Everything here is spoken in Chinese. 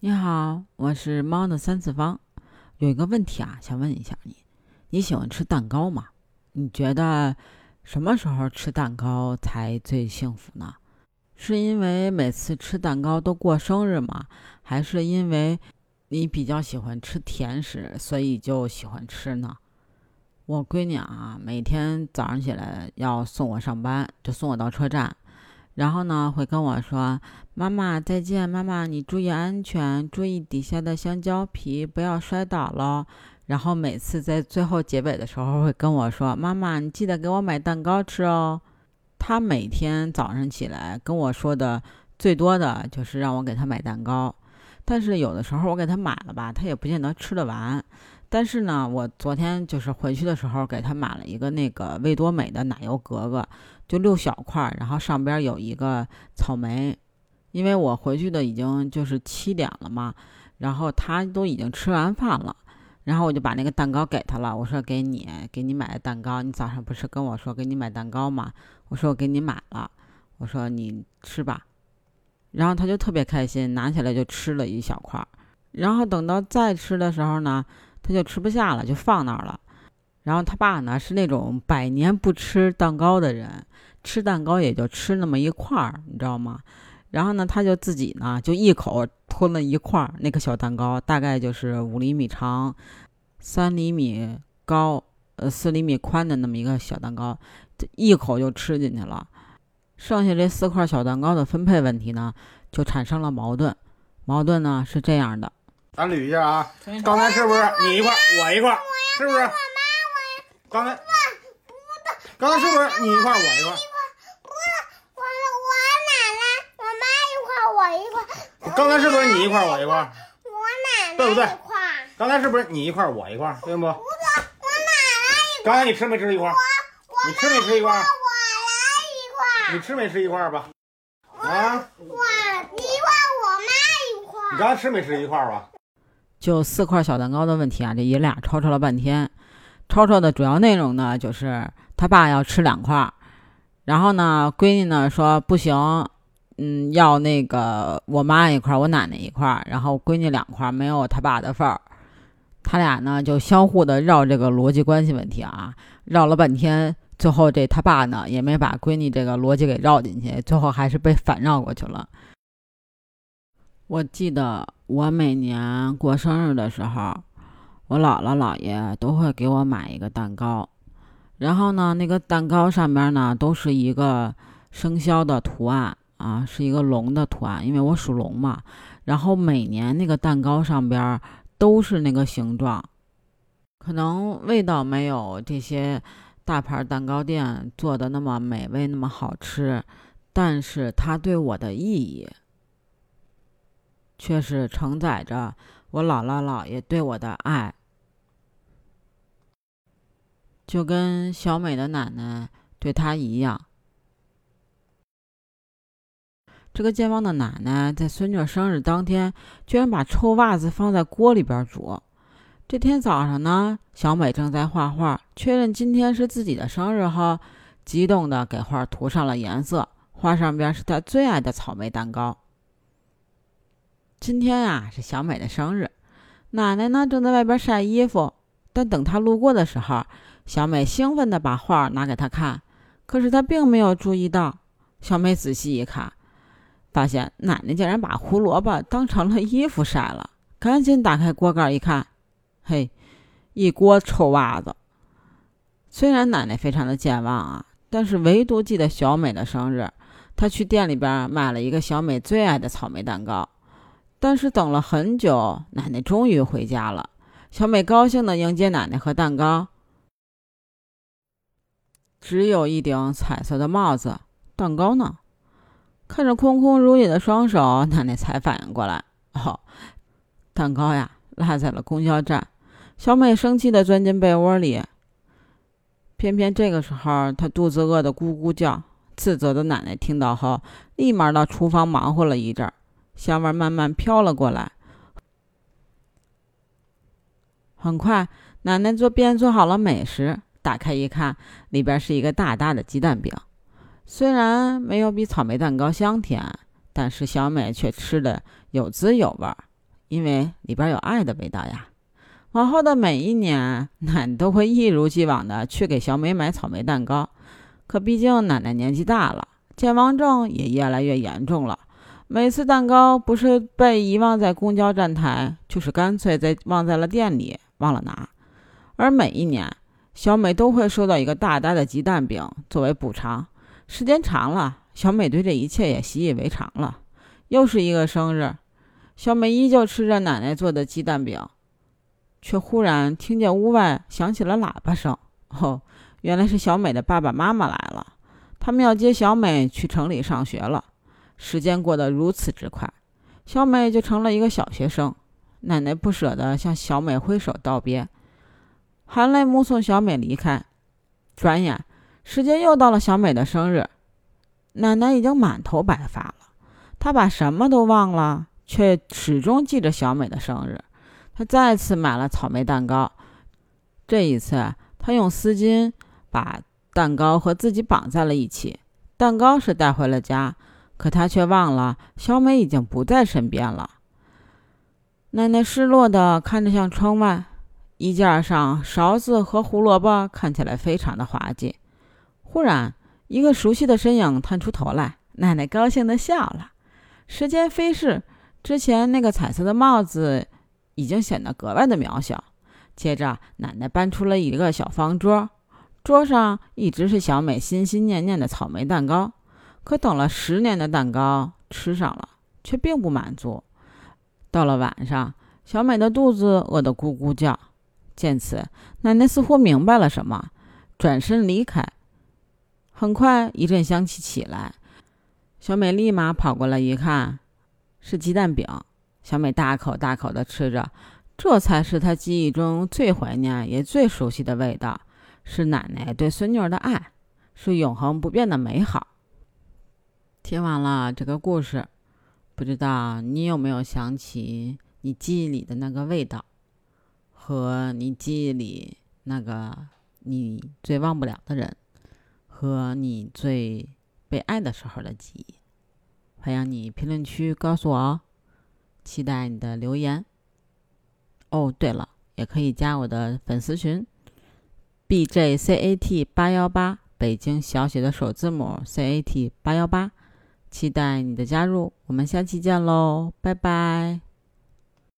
你好，我是猫的三次方，有一个问题啊，想问一下你，你喜欢吃蛋糕吗？你觉得什么时候吃蛋糕才最幸福呢？是因为每次吃蛋糕都过生日吗？还是因为你比较喜欢吃甜食，所以就喜欢吃呢？我闺女啊，每天早上起来要送我上班，就送我到车站。然后呢，会跟我说：“妈妈再见，妈妈你注意安全，注意底下的香蕉皮，不要摔倒了。”然后每次在最后结尾的时候会跟我说：“妈妈你记得给我买蛋糕吃哦。”他每天早上起来跟我说的最多的就是让我给他买蛋糕，但是有的时候我给他买了吧，他也不见得吃得完。但是呢，我昨天就是回去的时候给他买了一个那个味多美的奶油格格，就六小块，然后上边有一个草莓。因为我回去的已经就是七点了嘛，然后他都已经吃完饭了，然后我就把那个蛋糕给他了。我说给你，给你买的蛋糕，你早上不是跟我说给你买蛋糕吗？我说我给你买了，我说你吃吧。然后他就特别开心，拿起来就吃了一小块。然后等到再吃的时候呢？他就吃不下了，就放那儿了。然后他爸呢是那种百年不吃蛋糕的人，吃蛋糕也就吃那么一块儿，你知道吗？然后呢，他就自己呢就一口吞了一块儿那个小蛋糕，大概就是五厘米长、三厘米高、呃四厘米宽的那么一个小蛋糕，一口就吃进去了。剩下这四块小蛋糕的分配问题呢，就产生了矛盾。矛盾呢是这样的。咱捋一下啊，刚才是不是你一块我一块，是不是？刚才刚才是不是你一块我一块？不是，我我奶奶我妈一块我一块。刚才是不是你一块我一块？我奶奶对不对一块。刚才是不是你一块我一块，对不？不是，我奶奶一块。刚才你吃没吃一块？我你吃没吃一块？我来一块。你吃没吃一块吧？啊？我一块，我妈一块你。刚才吃没吃一块吧？就四块小蛋糕的问题啊，这爷俩吵吵了半天。吵吵的主要内容呢，就是他爸要吃两块，然后呢，闺女呢说不行，嗯，要那个我妈一块，我奶奶一块，然后闺女两块，没有他爸的份儿。他俩呢就相互的绕这个逻辑关系问题啊，绕了半天，最后这他爸呢也没把闺女这个逻辑给绕进去，最后还是被反绕过去了。我记得我每年过生日的时候，我姥姥姥爷都会给我买一个蛋糕，然后呢，那个蛋糕上边呢都是一个生肖的图案啊，是一个龙的图案，因为我属龙嘛。然后每年那个蛋糕上边都是那个形状，可能味道没有这些大牌蛋糕店做的那么美味、那么好吃，但是它对我的意义。却是承载着我姥姥姥爷对我的爱，就跟小美的奶奶对她一样。这个健忘的奶奶在孙女生日当天，居然把臭袜子放在锅里边煮。这天早上呢，小美正在画画，确认今天是自己的生日后，激动的给画涂上了颜色。画上边是她最爱的草莓蛋糕。今天啊是小美的生日，奶奶呢正在外边晒衣服。但等她路过的时候，小美兴奋地把画拿给她看。可是她并没有注意到，小美仔细一看，发现奶奶竟然把胡萝卜当成了衣服晒了。赶紧打开锅盖一看，嘿，一锅臭袜子。虽然奶奶非常的健忘啊，但是唯独记得小美的生日，她去店里边买了一个小美最爱的草莓蛋糕。但是等了很久，奶奶终于回家了。小美高兴地迎接奶奶和蛋糕，只有一顶彩色的帽子，蛋糕呢？看着空空如也的双手，奶奶才反应过来，哦，蛋糕呀，落在了公交站。小美生气地钻进被窝里，偏偏这个时候，她肚子饿得咕咕叫。自责的奶奶听到后，立马到厨房忙活了一阵儿。香味慢慢飘了过来。很快，奶奶做便做好了美食，打开一看，里边是一个大大的鸡蛋饼。虽然没有比草莓蛋糕香甜，但是小美却吃的有滋有味。因为里边有爱的味道呀。往后的每一年，奶奶都会一如既往的去给小美买草莓蛋糕。可毕竟奶奶年纪大了，健忘症也越来越严重了。每次蛋糕不是被遗忘在公交站台，就是干脆在忘在了店里，忘了拿。而每一年，小美都会收到一个大大的鸡蛋饼作为补偿。时间长了，小美对这一切也习以为常了。又是一个生日，小美依旧吃着奶奶做的鸡蛋饼，却忽然听见屋外响起了喇叭声。哦，原来是小美的爸爸妈妈来了，他们要接小美去城里上学了。时间过得如此之快，小美就成了一个小学生。奶奶不舍得向小美挥手道别，含泪目送小美离开。转眼，时间又到了小美的生日，奶奶已经满头白发了。她把什么都忘了，却始终记着小美的生日。她再次买了草莓蛋糕，这一次，她用丝巾把蛋糕和自己绑在了一起。蛋糕是带回了家。可他却忘了，小美已经不在身边了。奶奶失落的看着向窗外，衣架上勺子和胡萝卜看起来非常的滑稽。忽然，一个熟悉的身影探出头来，奶奶高兴的笑了。时间飞逝，之前那个彩色的帽子已经显得格外的渺小。接着，奶奶搬出了一个小方桌，桌上一直是小美心心念念的草莓蛋糕。可等了十年的蛋糕吃上了，却并不满足。到了晚上，小美的肚子饿得咕咕叫。见此，奶奶似乎明白了什么，转身离开。很快，一阵香气起来，小美立马跑过来一看，是鸡蛋饼。小美大口大口地吃着，这才是她记忆中最怀念也最熟悉的味道，是奶奶对孙女儿的爱，是永恒不变的美好。听完了这个故事，不知道你有没有想起你记忆里的那个味道，和你记忆里那个你最忘不了的人，和你最被爱的时候的记忆？欢迎你评论区告诉我哦，期待你的留言。哦，对了，也可以加我的粉丝群：bjcat 八幺八，北京小写的首字母 cat 八幺八。期待你的加入，我们下期见喽，拜拜。